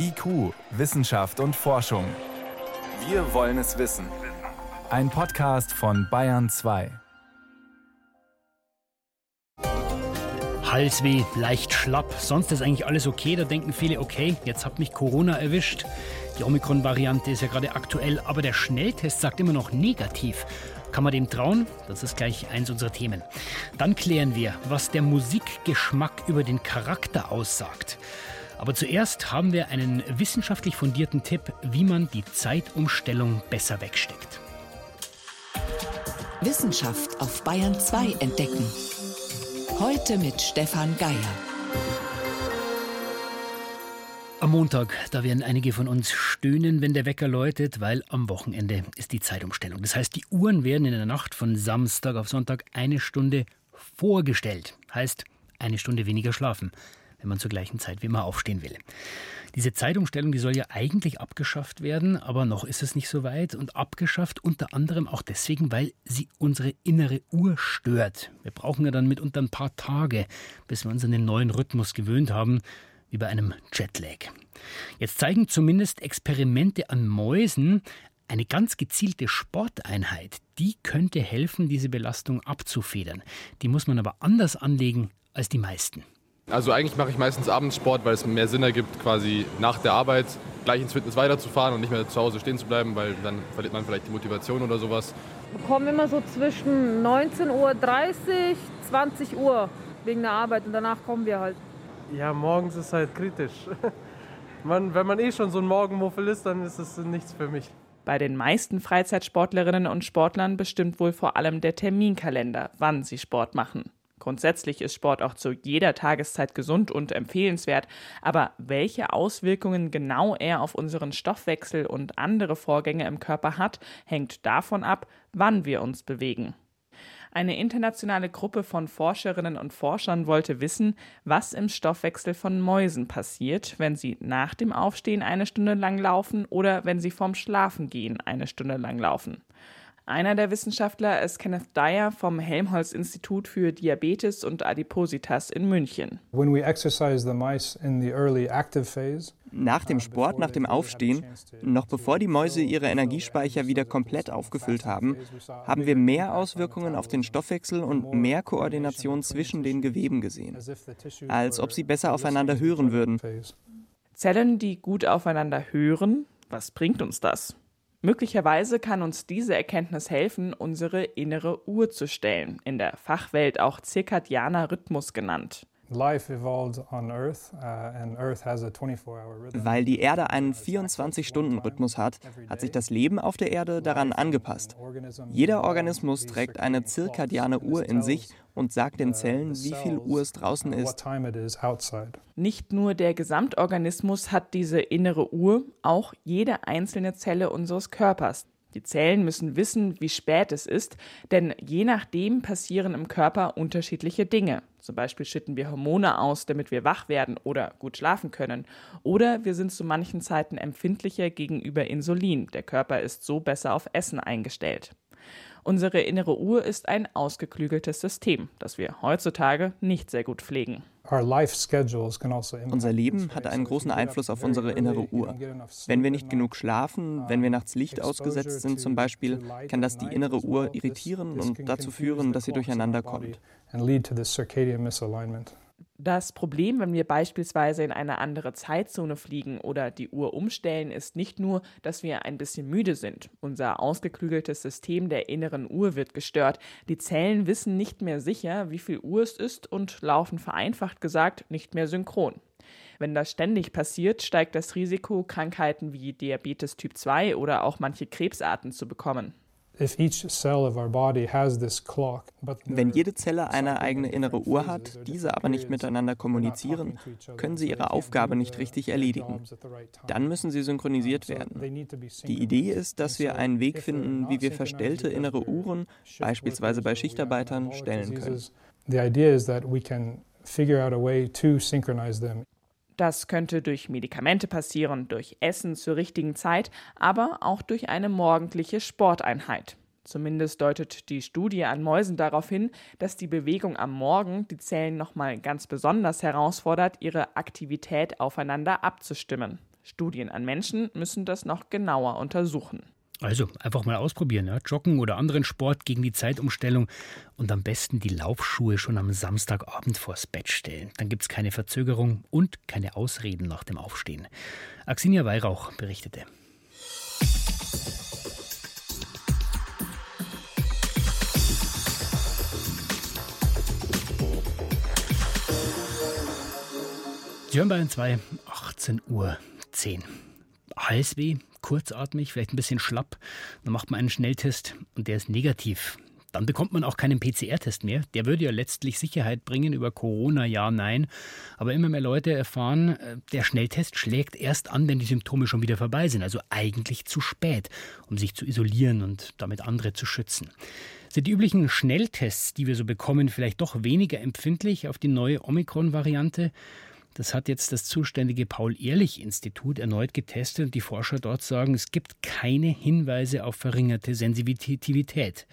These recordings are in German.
IQ, Wissenschaft und Forschung. Wir wollen es wissen. Ein Podcast von Bayern 2. Halsweh, leicht schlapp, sonst ist eigentlich alles okay. Da denken viele, okay, jetzt hat mich Corona erwischt. Die Omikron-Variante ist ja gerade aktuell, aber der Schnelltest sagt immer noch negativ. Kann man dem trauen? Das ist gleich eins unserer Themen. Dann klären wir, was der Musikgeschmack über den Charakter aussagt. Aber zuerst haben wir einen wissenschaftlich fundierten Tipp, wie man die Zeitumstellung besser wegsteckt. Wissenschaft auf Bayern 2 entdecken. Heute mit Stefan Geier. Am Montag, da werden einige von uns stöhnen, wenn der Wecker läutet, weil am Wochenende ist die Zeitumstellung. Das heißt, die Uhren werden in der Nacht von Samstag auf Sonntag eine Stunde vorgestellt. Heißt, eine Stunde weniger schlafen wenn man zur gleichen Zeit wie immer aufstehen will. Diese Zeitumstellung, die soll ja eigentlich abgeschafft werden, aber noch ist es nicht so weit und abgeschafft unter anderem auch deswegen, weil sie unsere innere Uhr stört. Wir brauchen ja dann mitunter ein paar Tage, bis wir uns an den neuen Rhythmus gewöhnt haben, wie bei einem Jetlag. Jetzt zeigen zumindest Experimente an Mäusen, eine ganz gezielte Sporteinheit, die könnte helfen, diese Belastung abzufedern. Die muss man aber anders anlegen als die meisten. Also eigentlich mache ich meistens Abendsport, weil es mehr Sinn ergibt, quasi nach der Arbeit gleich ins Fitness weiterzufahren und nicht mehr zu Hause stehen zu bleiben, weil dann verliert man vielleicht die Motivation oder sowas. Wir kommen immer so zwischen 19.30 Uhr, 20 Uhr wegen der Arbeit und danach kommen wir halt. Ja, morgens ist halt kritisch. Man, wenn man eh schon so ein Morgenmuffel ist, dann ist es nichts für mich. Bei den meisten Freizeitsportlerinnen und Sportlern bestimmt wohl vor allem der Terminkalender, wann sie Sport machen. Grundsätzlich ist Sport auch zu jeder Tageszeit gesund und empfehlenswert, aber welche Auswirkungen genau er auf unseren Stoffwechsel und andere Vorgänge im Körper hat, hängt davon ab, wann wir uns bewegen. Eine internationale Gruppe von Forscherinnen und Forschern wollte wissen, was im Stoffwechsel von Mäusen passiert, wenn sie nach dem Aufstehen eine Stunde lang laufen oder wenn sie vorm Schlafengehen eine Stunde lang laufen. Einer der Wissenschaftler ist Kenneth Dyer vom Helmholtz-Institut für Diabetes und Adipositas in München. Nach dem Sport, nach dem Aufstehen, noch bevor die Mäuse ihre Energiespeicher wieder komplett aufgefüllt haben, haben wir mehr Auswirkungen auf den Stoffwechsel und mehr Koordination zwischen den Geweben gesehen, als ob sie besser aufeinander hören würden. Zellen, die gut aufeinander hören, was bringt uns das? Möglicherweise kann uns diese Erkenntnis helfen, unsere innere Uhr zu stellen, in der Fachwelt auch zirkadianer Rhythmus genannt. Uh, Weil die Erde einen 24-Stunden-Rhythmus hat, hat sich das Leben auf der Erde daran angepasst. Jeder Organismus trägt eine zirkadiane Uhr in sich und sagt den uh, Zellen, wie viel Uhr es draußen ist. Nicht nur der Gesamtorganismus hat diese innere Uhr, auch jede einzelne Zelle unseres Körpers. Die Zellen müssen wissen, wie spät es ist, denn je nachdem passieren im Körper unterschiedliche Dinge. Zum Beispiel schütten wir Hormone aus, damit wir wach werden oder gut schlafen können. Oder wir sind zu manchen Zeiten empfindlicher gegenüber Insulin. Der Körper ist so besser auf Essen eingestellt. Unsere innere Uhr ist ein ausgeklügeltes System, das wir heutzutage nicht sehr gut pflegen. Also Unser Leben hat einen großen Einfluss auf unsere innere Uhr. Wenn wir nicht genug schlafen, wenn wir nachts Licht ausgesetzt sind zum Beispiel, kann das die innere Uhr irritieren und dazu führen, dass sie durcheinander kommt. Das Problem, wenn wir beispielsweise in eine andere Zeitzone fliegen oder die Uhr umstellen, ist nicht nur, dass wir ein bisschen müde sind. Unser ausgeklügeltes System der inneren Uhr wird gestört. Die Zellen wissen nicht mehr sicher, wie viel Uhr es ist und laufen vereinfacht gesagt nicht mehr synchron. Wenn das ständig passiert, steigt das Risiko, Krankheiten wie Diabetes Typ 2 oder auch manche Krebsarten zu bekommen. Wenn jede Zelle eine eigene innere Uhr hat, diese aber nicht miteinander kommunizieren, können sie ihre Aufgabe nicht richtig erledigen. Dann müssen sie synchronisiert werden. Die Idee ist, dass wir einen Weg finden, wie wir verstellte innere Uhren, beispielsweise bei Schichtarbeitern, stellen können. The idea is that we can figure out a way to synchronize them. Das könnte durch Medikamente passieren, durch Essen zur richtigen Zeit, aber auch durch eine morgendliche Sporteinheit. Zumindest deutet die Studie an Mäusen darauf hin, dass die Bewegung am Morgen die Zellen nochmal ganz besonders herausfordert, ihre Aktivität aufeinander abzustimmen. Studien an Menschen müssen das noch genauer untersuchen. Also einfach mal ausprobieren, ja? joggen oder anderen Sport gegen die Zeitumstellung und am besten die Laufschuhe schon am Samstagabend vors Bett stellen. Dann gibt es keine Verzögerung und keine Ausreden nach dem Aufstehen. Axinia Weihrauch berichtete. Sie hören Bayern 2, 18 Uhr 10. Halsweh, kurzatmig, vielleicht ein bisschen schlapp. Dann macht man einen Schnelltest und der ist negativ. Dann bekommt man auch keinen PCR-Test mehr. Der würde ja letztlich Sicherheit bringen über Corona, ja, nein. Aber immer mehr Leute erfahren, äh, der Schnelltest schlägt erst an, wenn die Symptome schon wieder vorbei sind. Also eigentlich zu spät, um sich zu isolieren und damit andere zu schützen. Sind die üblichen Schnelltests, die wir so bekommen, vielleicht doch weniger empfindlich auf die neue Omikron-Variante? Das hat jetzt das zuständige Paul-Ehrlich-Institut erneut getestet und die Forscher dort sagen, es gibt keine Hinweise auf verringerte Sensitivität.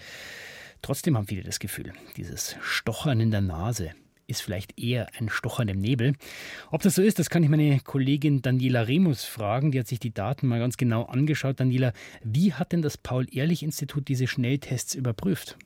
Trotzdem haben viele das Gefühl, dieses Stochern in der Nase ist vielleicht eher ein Stochern im Nebel. Ob das so ist, das kann ich meine Kollegin Daniela Remus fragen. Die hat sich die Daten mal ganz genau angeschaut. Daniela, wie hat denn das Paul-Ehrlich-Institut diese Schnelltests überprüft?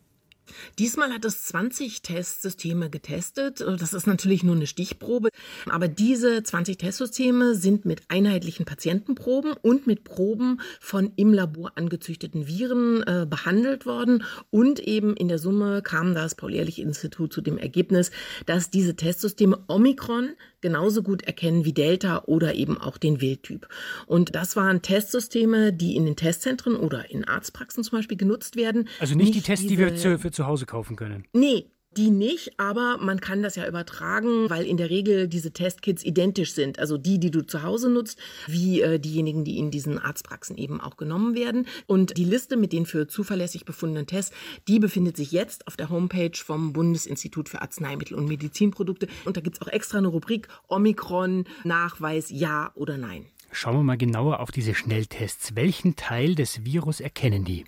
Diesmal hat es 20 Testsysteme getestet. Das ist natürlich nur eine Stichprobe. Aber diese 20 Testsysteme sind mit einheitlichen Patientenproben und mit Proben von im Labor angezüchteten Viren äh, behandelt worden. Und eben in der Summe kam das Paul-Ehrlich-Institut zu dem Ergebnis, dass diese Testsysteme Omikron genauso gut erkennen wie Delta oder eben auch den Wildtyp. Und das waren Testsysteme, die in den Testzentren oder in Arztpraxen zum Beispiel genutzt werden. Also nicht, nicht die Tests, die wir für zu Hause kaufen können. Nee, die nicht, aber man kann das ja übertragen, weil in der Regel diese Testkits identisch sind. Also die, die du zu Hause nutzt, wie äh, diejenigen, die in diesen Arztpraxen eben auch genommen werden. Und die Liste mit den für zuverlässig befundenen Tests, die befindet sich jetzt auf der Homepage vom Bundesinstitut für Arzneimittel und Medizinprodukte. Und da gibt es auch extra eine Rubrik Omikron, Nachweis, ja oder nein. Schauen wir mal genauer auf diese Schnelltests. Welchen Teil des Virus erkennen die?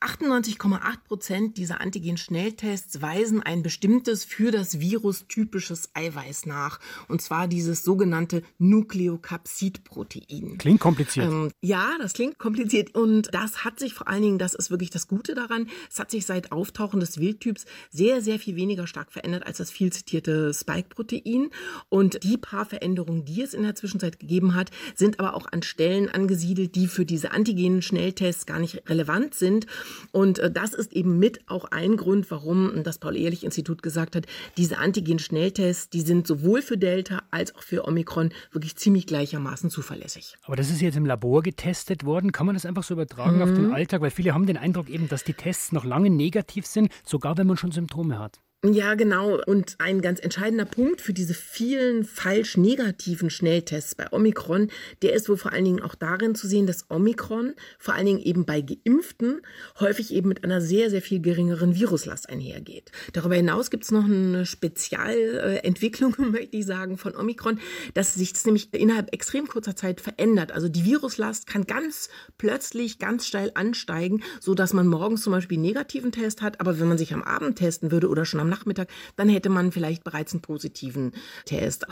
98,8 Prozent dieser Antigen-Schnelltests weisen ein bestimmtes für das Virus typisches Eiweiß nach. Und zwar dieses sogenannte Nukleokapsid-Protein. Klingt kompliziert. Ähm, ja, das klingt kompliziert. Und das hat sich vor allen Dingen, das ist wirklich das Gute daran, es hat sich seit Auftauchen des Wildtyps sehr, sehr viel weniger stark verändert als das viel zitierte Spike-Protein. Und die paar Veränderungen, die es in der Zwischenzeit gegeben hat, sind aber auch an Stellen angesiedelt, die für diese Antigen-Schnelltests gar nicht relevant sind sind. Und äh, das ist eben mit auch ein Grund, warum das Paul-Ehrlich-Institut gesagt hat, diese Antigen-Schnelltests, die sind sowohl für Delta als auch für Omikron wirklich ziemlich gleichermaßen zuverlässig. Aber das ist jetzt im Labor getestet worden. Kann man das einfach so übertragen mhm. auf den mhm. Alltag? Weil viele haben den Eindruck eben, dass die Tests noch lange negativ sind, sogar wenn man schon Symptome hat. Ja, genau. Und ein ganz entscheidender Punkt für diese vielen falsch negativen Schnelltests bei Omikron, der ist wohl vor allen Dingen auch darin zu sehen, dass Omikron vor allen Dingen eben bei Geimpften häufig eben mit einer sehr, sehr viel geringeren Viruslast einhergeht. Darüber hinaus gibt es noch eine Spezialentwicklung, möchte ich sagen, von Omikron, dass sich das nämlich innerhalb extrem kurzer Zeit verändert. Also die Viruslast kann ganz plötzlich ganz steil ansteigen, so dass man morgens zum Beispiel einen negativen Test hat, aber wenn man sich am Abend testen würde oder schon am Nachmittag, dann hätte man vielleicht bereits einen positiven Test.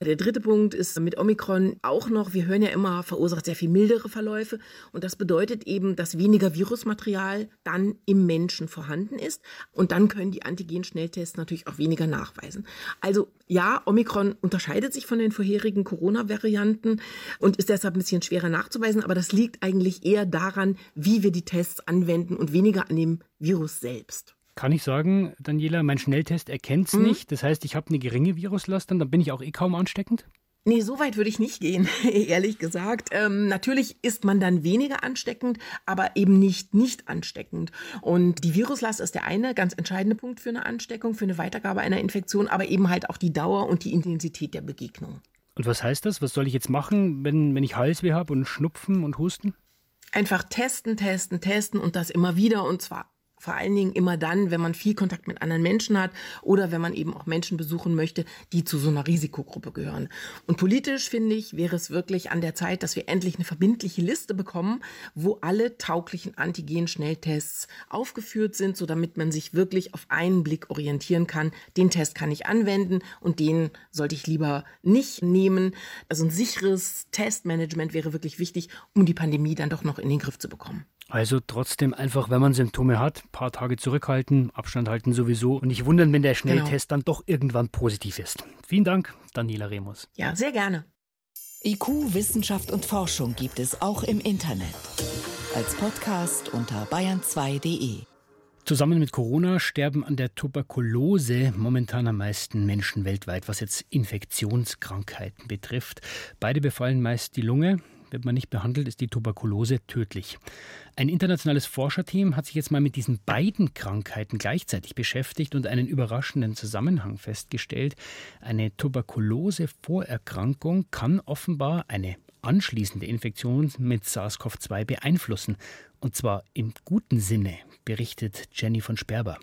Der dritte Punkt ist mit Omikron auch noch, wir hören ja immer, verursacht sehr viel mildere Verläufe. Und das bedeutet eben, dass weniger Virusmaterial dann im Menschen vorhanden ist. Und dann können die Antigen-Schnelltests natürlich auch weniger nachweisen. Also ja, Omikron unterscheidet sich von den vorherigen Corona-Varianten und ist deshalb ein bisschen schwerer nachzuweisen. Aber das liegt eigentlich eher daran, wie wir die Tests anwenden und weniger an dem Virus selbst kann ich sagen, Daniela, mein Schnelltest erkennt es mhm. nicht. Das heißt, ich habe eine geringe Viruslast, dann bin ich auch eh kaum ansteckend? Nee, so weit würde ich nicht gehen, ehrlich gesagt. Ähm, natürlich ist man dann weniger ansteckend, aber eben nicht nicht ansteckend. Und die Viruslast ist der eine ganz entscheidende Punkt für eine Ansteckung, für eine Weitergabe einer Infektion, aber eben halt auch die Dauer und die Intensität der Begegnung. Und was heißt das? Was soll ich jetzt machen, wenn, wenn ich Halsweh habe und Schnupfen und Husten? Einfach testen, testen, testen und das immer wieder und zwar Vor allen Dingen immer dann, wenn man viel Kontakt mit anderen Menschen hat oder wenn man eben auch Menschen besuchen möchte, die zu so einer Risikogruppe gehören. Und politisch finde ich, wäre es wirklich an der Zeit, dass wir endlich eine verbindliche Liste bekommen, wo alle tauglichen Antigen-Schnelltests aufgeführt sind, so damit man sich wirklich auf einen Blick orientieren kann. Den Test kann ich anwenden und den sollte ich lieber nicht nehmen. Also ein sicheres Testmanagement wäre wirklich wichtig, um die Pandemie dann doch noch in den Griff zu bekommen. Also trotzdem einfach, wenn man Symptome hat, ein paar Tage zurückhalten, Abstand halten sowieso und nicht wundern, wenn der Schnelltest genau. dann doch irgendwann positiv ist. Vielen Dank, Daniela Remus. Ja, sehr gerne. IQ, Wissenschaft und Forschung gibt es auch im Internet. Als Podcast unter bayern2.de. Zusammen mit Corona sterben an der Tuberkulose momentan am meisten Menschen weltweit, was jetzt Infektionskrankheiten betrifft. Beide befallen meist die Lunge. Wird man nicht behandelt, ist die Tuberkulose tödlich. Ein internationales Forscherteam hat sich jetzt mal mit diesen beiden Krankheiten gleichzeitig beschäftigt und einen überraschenden Zusammenhang festgestellt. Eine Tuberkulose-Vorerkrankung kann offenbar eine anschließende Infektion mit SARS-CoV-2 beeinflussen. Und zwar im guten Sinne, berichtet Jenny von Sperber.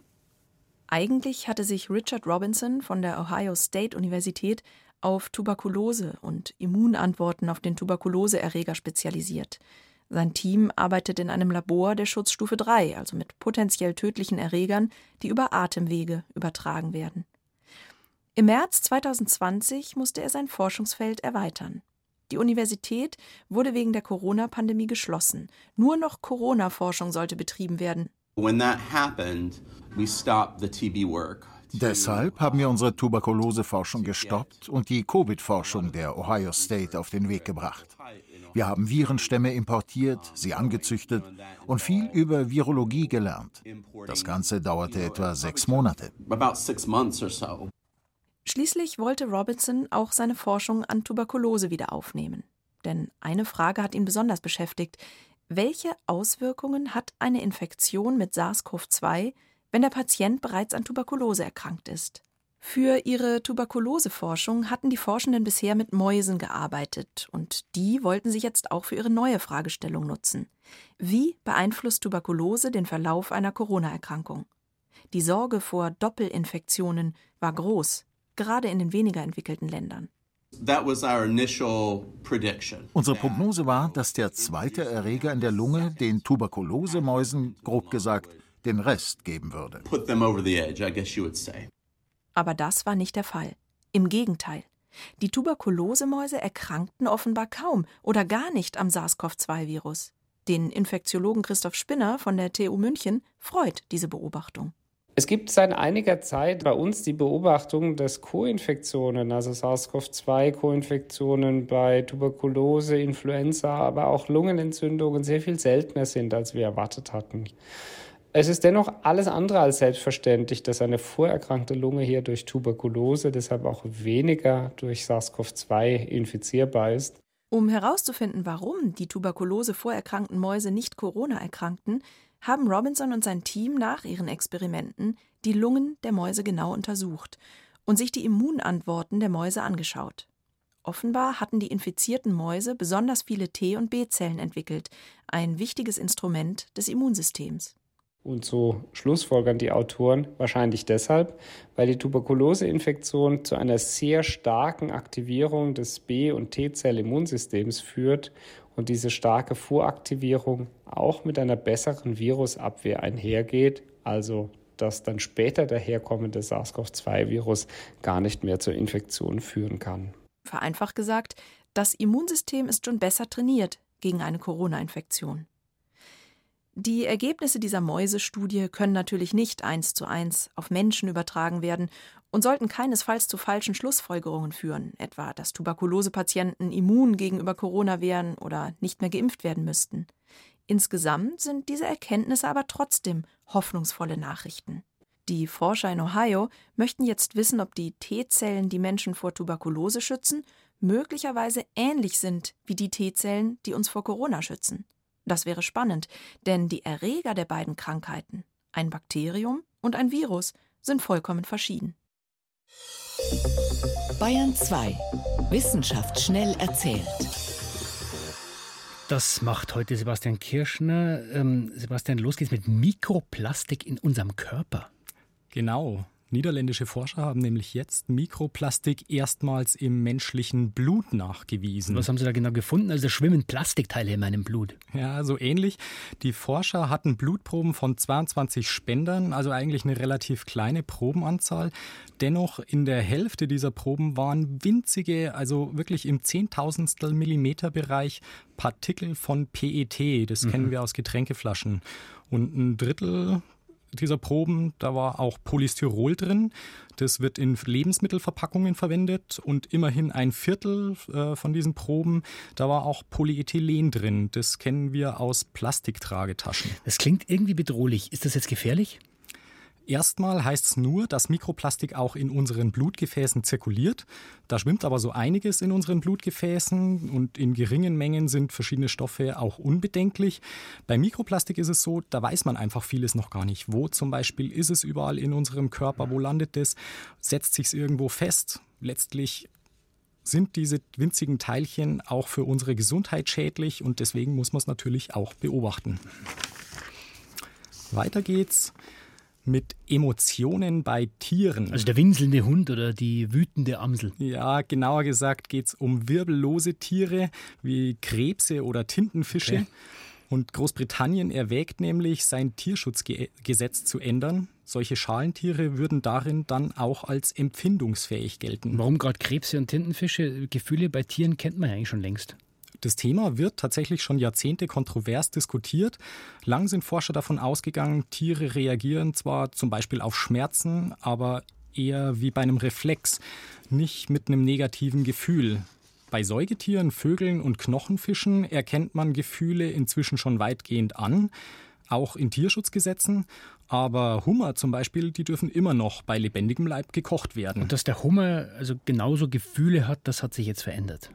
Eigentlich hatte sich Richard Robinson von der Ohio State Universität auf Tuberkulose und Immunantworten auf den Tuberkuloseerreger spezialisiert. Sein Team arbeitet in einem Labor der Schutzstufe 3, also mit potenziell tödlichen Erregern, die über Atemwege übertragen werden. Im März 2020 musste er sein Forschungsfeld erweitern. Die Universität wurde wegen der Corona-Pandemie geschlossen. Nur noch Corona-Forschung sollte betrieben werden. When that happened, we stopped the TB work. Deshalb haben wir unsere Tuberkuloseforschung gestoppt und die Covid-Forschung der Ohio State auf den Weg gebracht. Wir haben Virenstämme importiert, sie angezüchtet und viel über Virologie gelernt. Das Ganze dauerte etwa sechs Monate. Schließlich wollte Robinson auch seine Forschung an Tuberkulose wieder aufnehmen. Denn eine Frage hat ihn besonders beschäftigt. Welche Auswirkungen hat eine Infektion mit SARS-CoV-2 wenn der Patient bereits an Tuberkulose erkrankt ist. Für ihre Tuberkuloseforschung hatten die Forschenden bisher mit Mäusen gearbeitet und die wollten sich jetzt auch für ihre neue Fragestellung nutzen. Wie beeinflusst Tuberkulose den Verlauf einer Corona-Erkrankung? Die Sorge vor Doppelinfektionen war groß, gerade in den weniger entwickelten Ländern. Unsere Prognose war, dass der zweite Erreger in der Lunge den Tuberkulosemäusen, grob gesagt, den Rest geben würde. Aber das war nicht der Fall. Im Gegenteil. Die Tuberkulosemäuse erkrankten offenbar kaum oder gar nicht am SARS-CoV-2-Virus. Den Infektiologen Christoph Spinner von der TU München freut diese Beobachtung. Es gibt seit einiger Zeit bei uns die Beobachtung, dass Co-Infektionen, also SARS-CoV-2-Co-Infektionen bei Tuberkulose, Influenza, aber auch Lungenentzündungen sehr viel seltener sind, als wir erwartet hatten. Es ist dennoch alles andere als selbstverständlich, dass eine vorerkrankte Lunge hier durch Tuberkulose, deshalb auch weniger durch SARS-CoV-2 infizierbar ist. Um herauszufinden, warum die Tuberkulose vorerkrankten Mäuse nicht Corona erkrankten, haben Robinson und sein Team nach ihren Experimenten die Lungen der Mäuse genau untersucht und sich die Immunantworten der Mäuse angeschaut. Offenbar hatten die infizierten Mäuse besonders viele T- und B-Zellen entwickelt, ein wichtiges Instrument des Immunsystems. Und so schlussfolgern die Autoren wahrscheinlich deshalb, weil die Tuberkuloseinfektion zu einer sehr starken Aktivierung des B- und T-Zell-Immunsystems führt und diese starke Voraktivierung auch mit einer besseren Virusabwehr einhergeht, also dass dann später daherkommende SARS-CoV-2-Virus gar nicht mehr zur Infektion führen kann. Vereinfacht gesagt, das Immunsystem ist schon besser trainiert gegen eine Corona-Infektion. Die Ergebnisse dieser Mäusestudie können natürlich nicht eins zu eins auf Menschen übertragen werden und sollten keinesfalls zu falschen Schlussfolgerungen führen, etwa dass Tuberkulosepatienten immun gegenüber Corona wären oder nicht mehr geimpft werden müssten. Insgesamt sind diese Erkenntnisse aber trotzdem hoffnungsvolle Nachrichten. Die Forscher in Ohio möchten jetzt wissen, ob die T-Zellen, die Menschen vor Tuberkulose schützen, möglicherweise ähnlich sind wie die T-Zellen, die uns vor Corona schützen. Das wäre spannend, denn die Erreger der beiden Krankheiten, ein Bakterium und ein Virus, sind vollkommen verschieden. Bayern 2. Wissenschaft schnell erzählt. Das macht heute Sebastian Kirschner. Ähm, Sebastian, los geht's mit Mikroplastik in unserem Körper. Genau. Niederländische Forscher haben nämlich jetzt Mikroplastik erstmals im menschlichen Blut nachgewiesen. Was haben Sie da genau gefunden? Also schwimmen Plastikteile in meinem Blut. Ja, so ähnlich. Die Forscher hatten Blutproben von 22 Spendern, also eigentlich eine relativ kleine Probenanzahl. Dennoch in der Hälfte dieser Proben waren winzige, also wirklich im Zehntausendstel Millimeter Bereich Partikel von PET. Das mhm. kennen wir aus Getränkeflaschen. Und ein Drittel dieser Proben, da war auch Polystyrol drin. Das wird in Lebensmittelverpackungen verwendet und immerhin ein Viertel äh, von diesen Proben, da war auch Polyethylen drin. Das kennen wir aus Plastiktragetaschen. Das klingt irgendwie bedrohlich. Ist das jetzt gefährlich? Erstmal heißt es nur, dass Mikroplastik auch in unseren Blutgefäßen zirkuliert. Da schwimmt aber so einiges in unseren Blutgefäßen und in geringen Mengen sind verschiedene Stoffe auch unbedenklich. Bei Mikroplastik ist es so, da weiß man einfach vieles noch gar nicht. Wo zum Beispiel ist es überall in unserem Körper? Wo landet es? Setzt sich es irgendwo fest? Letztlich sind diese winzigen Teilchen auch für unsere Gesundheit schädlich und deswegen muss man es natürlich auch beobachten. Weiter geht's mit Emotionen bei Tieren. Also der winselnde Hund oder die wütende Amsel. Ja, genauer gesagt geht es um wirbellose Tiere wie Krebse oder Tintenfische. Okay. Und Großbritannien erwägt nämlich, sein Tierschutzgesetz zu ändern. Solche Schalentiere würden darin dann auch als empfindungsfähig gelten. Warum gerade Krebse und Tintenfische? Gefühle bei Tieren kennt man ja eigentlich schon längst. Das Thema wird tatsächlich schon Jahrzehnte kontrovers diskutiert. Lang sind Forscher davon ausgegangen, Tiere reagieren zwar zum Beispiel auf Schmerzen, aber eher wie bei einem Reflex, nicht mit einem negativen Gefühl. Bei Säugetieren, Vögeln und Knochenfischen erkennt man Gefühle inzwischen schon weitgehend an, auch in Tierschutzgesetzen. Aber Hummer zum Beispiel, die dürfen immer noch bei lebendigem Leib gekocht werden. Und dass der Hummer also genauso Gefühle hat, das hat sich jetzt verändert.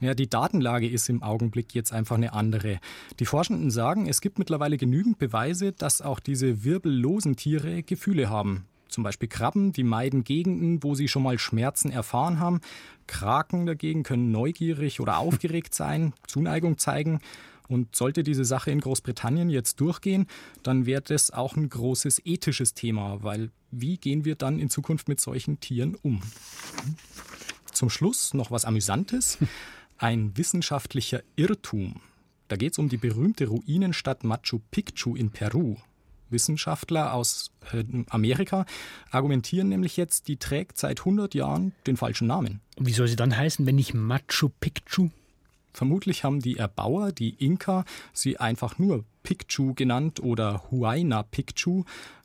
Ja, die Datenlage ist im Augenblick jetzt einfach eine andere. Die Forschenden sagen, es gibt mittlerweile genügend Beweise, dass auch diese wirbellosen Tiere Gefühle haben. Zum Beispiel Krabben, die meiden Gegenden, wo sie schon mal Schmerzen erfahren haben. Kraken dagegen können neugierig oder aufgeregt sein, Zuneigung zeigen. Und sollte diese Sache in Großbritannien jetzt durchgehen, dann wäre das auch ein großes ethisches Thema, weil wie gehen wir dann in Zukunft mit solchen Tieren um? Zum Schluss noch was Amüsantes. Ein wissenschaftlicher Irrtum. Da geht es um die berühmte Ruinenstadt Machu Picchu in Peru. Wissenschaftler aus äh, Amerika argumentieren nämlich jetzt, die trägt seit 100 Jahren den falschen Namen. Wie soll sie dann heißen, wenn nicht Machu Picchu? Vermutlich haben die Erbauer, die Inka, sie einfach nur Picchu genannt oder Huayna Picchu,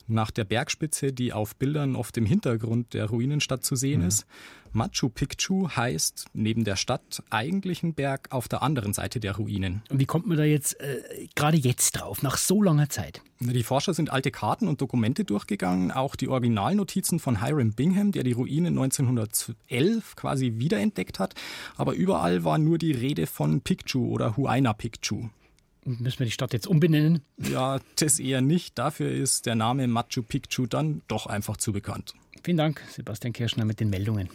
nach der Bergspitze, die auf Bildern oft im Hintergrund der Ruinenstadt zu sehen mhm. ist. Machu Picchu heißt neben der Stadt eigentlich ein Berg auf der anderen Seite der Ruinen. Und wie kommt man da jetzt äh, gerade jetzt drauf, nach so langer Zeit? Die Forscher sind alte Karten und Dokumente durchgegangen, auch die Originalnotizen von Hiram Bingham, der die Ruinen 1911 quasi wiederentdeckt hat. Aber überall war nur die Rede von Picchu oder Huayna Picchu. Müssen wir die Stadt jetzt umbenennen? Ja, das eher nicht. Dafür ist der Name Machu Picchu dann doch einfach zu bekannt. Vielen Dank, Sebastian Kirschner, mit den Meldungen.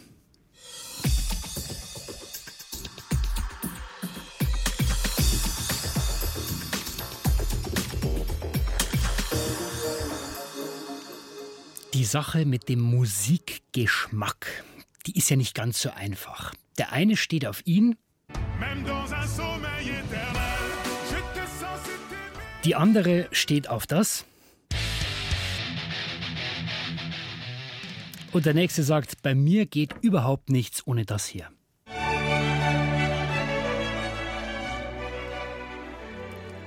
Die Sache mit dem Musikgeschmack, die ist ja nicht ganz so einfach. Der eine steht auf ihn, die andere steht auf das. Und der nächste sagt, bei mir geht überhaupt nichts ohne das hier.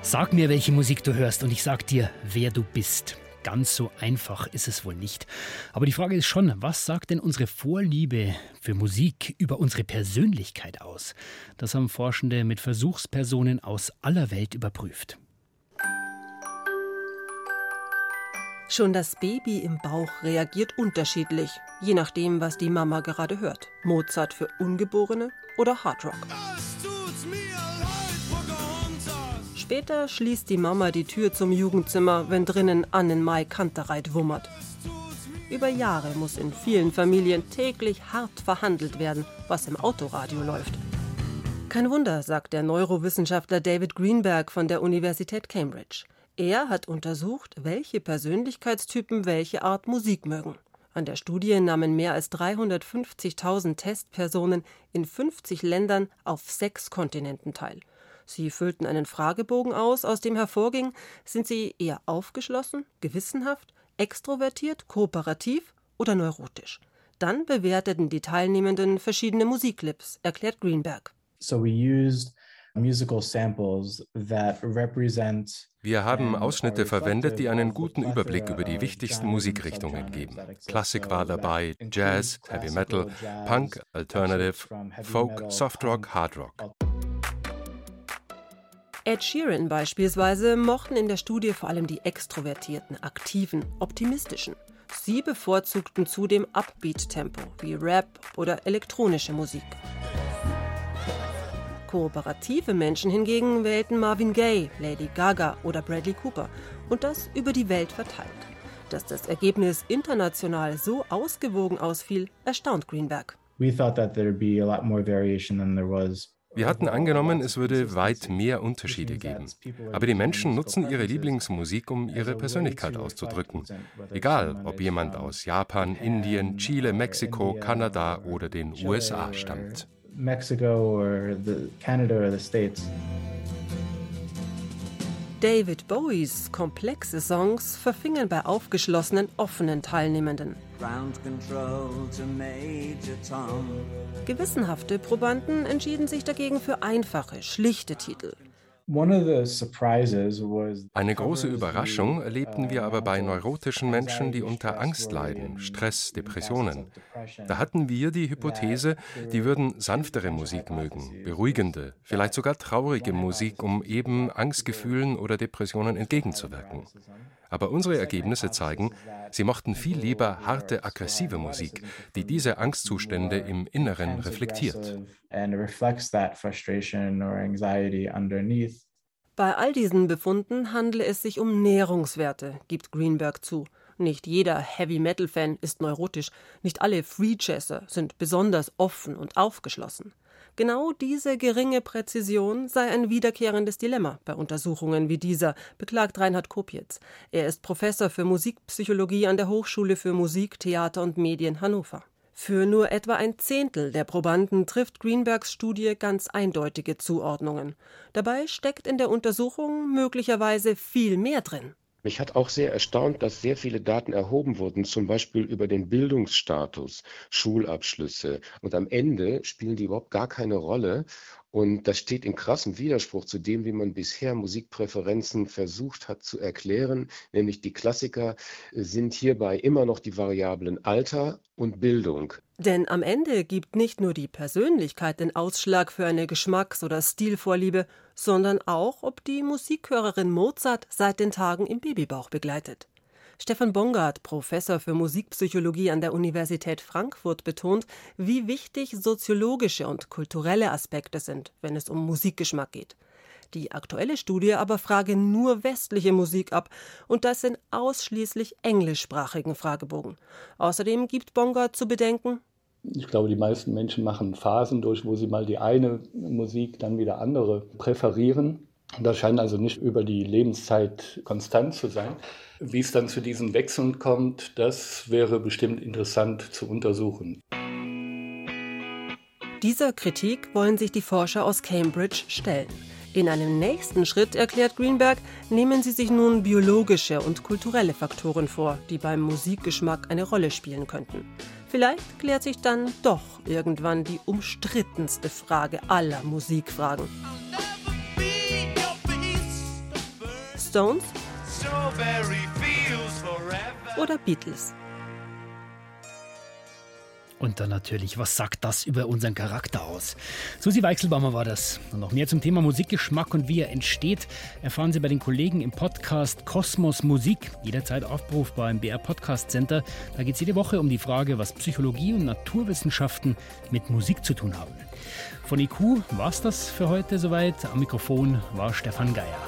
Sag mir, welche Musik du hörst und ich sag dir, wer du bist. Ganz so einfach ist es wohl nicht. Aber die Frage ist schon, was sagt denn unsere Vorliebe für Musik über unsere Persönlichkeit aus? Das haben Forschende mit Versuchspersonen aus aller Welt überprüft. Schon das Baby im Bauch reagiert unterschiedlich, je nachdem, was die Mama gerade hört. Mozart für Ungeborene oder Hardrock. Später schließt die Mama die Tür zum Jugendzimmer, wenn drinnen Annenmai Kantereit wummert. Über Jahre muss in vielen Familien täglich hart verhandelt werden, was im Autoradio läuft. Kein Wunder, sagt der Neurowissenschaftler David Greenberg von der Universität Cambridge. Er hat untersucht, welche Persönlichkeitstypen welche Art Musik mögen. An der Studie nahmen mehr als 350.000 Testpersonen in 50 Ländern auf sechs Kontinenten teil. Sie füllten einen Fragebogen aus, aus dem hervorging, sind sie eher aufgeschlossen, gewissenhaft, extrovertiert, kooperativ oder neurotisch. Dann bewerteten die Teilnehmenden verschiedene Musikclips, erklärt Greenberg. So we used musical samples that represent wir haben Ausschnitte verwendet, die einen guten Überblick über die wichtigsten Musikrichtungen geben. Klassik war dabei, Jazz, Heavy Metal, Punk, Alternative, Folk, Soft Rock, Hard Rock. Ed Sheeran beispielsweise mochten in der Studie vor allem die extrovertierten, aktiven, optimistischen. Sie bevorzugten zudem Upbeat-Tempo wie Rap oder elektronische Musik. Kooperative Menschen hingegen wählten Marvin Gaye, Lady Gaga oder Bradley Cooper und das über die Welt verteilt. Dass das Ergebnis international so ausgewogen ausfiel, erstaunt Greenberg. We thought that there'd be a lot more variation than there was wir hatten angenommen, es würde weit mehr Unterschiede geben. Aber die Menschen nutzen ihre Lieblingsmusik, um ihre Persönlichkeit auszudrücken. Egal, ob jemand aus Japan, Indien, Chile, Mexiko, Kanada oder den USA stammt. Mexico or the Canada or the States. David Bowies komplexe Songs verfingen bei aufgeschlossenen, offenen Teilnehmenden. Gewissenhafte Probanden entschieden sich dagegen für einfache, schlichte Titel. Eine große Überraschung erlebten wir aber bei neurotischen Menschen, die unter Angst leiden, Stress, Depressionen. Da hatten wir die Hypothese, die würden sanftere Musik mögen, beruhigende, vielleicht sogar traurige Musik, um eben Angstgefühlen oder Depressionen entgegenzuwirken. Aber unsere Ergebnisse zeigen, sie mochten viel lieber harte, aggressive Musik, die diese Angstzustände im Inneren reflektiert. Bei all diesen Befunden handle es sich um Nährungswerte, gibt Greenberg zu. Nicht jeder Heavy-Metal-Fan ist neurotisch, nicht alle Free-Jazzer sind besonders offen und aufgeschlossen. Genau diese geringe Präzision sei ein wiederkehrendes Dilemma bei Untersuchungen wie dieser, beklagt Reinhard Kopitz. Er ist Professor für Musikpsychologie an der Hochschule für Musik, Theater und Medien Hannover. Für nur etwa ein Zehntel der Probanden trifft Greenbergs Studie ganz eindeutige Zuordnungen. Dabei steckt in der Untersuchung möglicherweise viel mehr drin. Mich hat auch sehr erstaunt, dass sehr viele Daten erhoben wurden, zum Beispiel über den Bildungsstatus, Schulabschlüsse. Und am Ende spielen die überhaupt gar keine Rolle. Und das steht in krassem Widerspruch zu dem, wie man bisher Musikpräferenzen versucht hat zu erklären. Nämlich die Klassiker sind hierbei immer noch die Variablen Alter und Bildung. Denn am Ende gibt nicht nur die Persönlichkeit den Ausschlag für eine Geschmacks- oder Stilvorliebe, sondern auch, ob die Musikhörerin Mozart seit den Tagen im Babybauch begleitet. Stefan Bongard, Professor für Musikpsychologie an der Universität Frankfurt, betont, wie wichtig soziologische und kulturelle Aspekte sind, wenn es um Musikgeschmack geht. Die aktuelle Studie aber frage nur westliche Musik ab und das in ausschließlich englischsprachigen Fragebogen. Außerdem gibt Bongard zu bedenken, ich glaube, die meisten Menschen machen Phasen durch, wo sie mal die eine Musik, dann wieder andere präferieren. Das scheint also nicht über die Lebenszeit konstant zu sein. Wie es dann zu diesen Wechseln kommt, das wäre bestimmt interessant zu untersuchen. Dieser Kritik wollen sich die Forscher aus Cambridge stellen. In einem nächsten Schritt, erklärt Greenberg, nehmen sie sich nun biologische und kulturelle Faktoren vor, die beim Musikgeschmack eine Rolle spielen könnten. Vielleicht klärt sich dann doch irgendwann die umstrittenste Frage aller Musikfragen. Stones oder Beatles? Und dann natürlich, was sagt das über unseren Charakter aus? Susi Weichselbaumer war das. Und noch mehr zum Thema Musikgeschmack und wie er entsteht, erfahren Sie bei den Kollegen im Podcast Kosmos Musik, jederzeit aufrufbar im BR Podcast Center. Da geht es jede Woche um die Frage, was Psychologie und Naturwissenschaften mit Musik zu tun haben. Von IQ war es das für heute soweit. Am Mikrofon war Stefan Geier.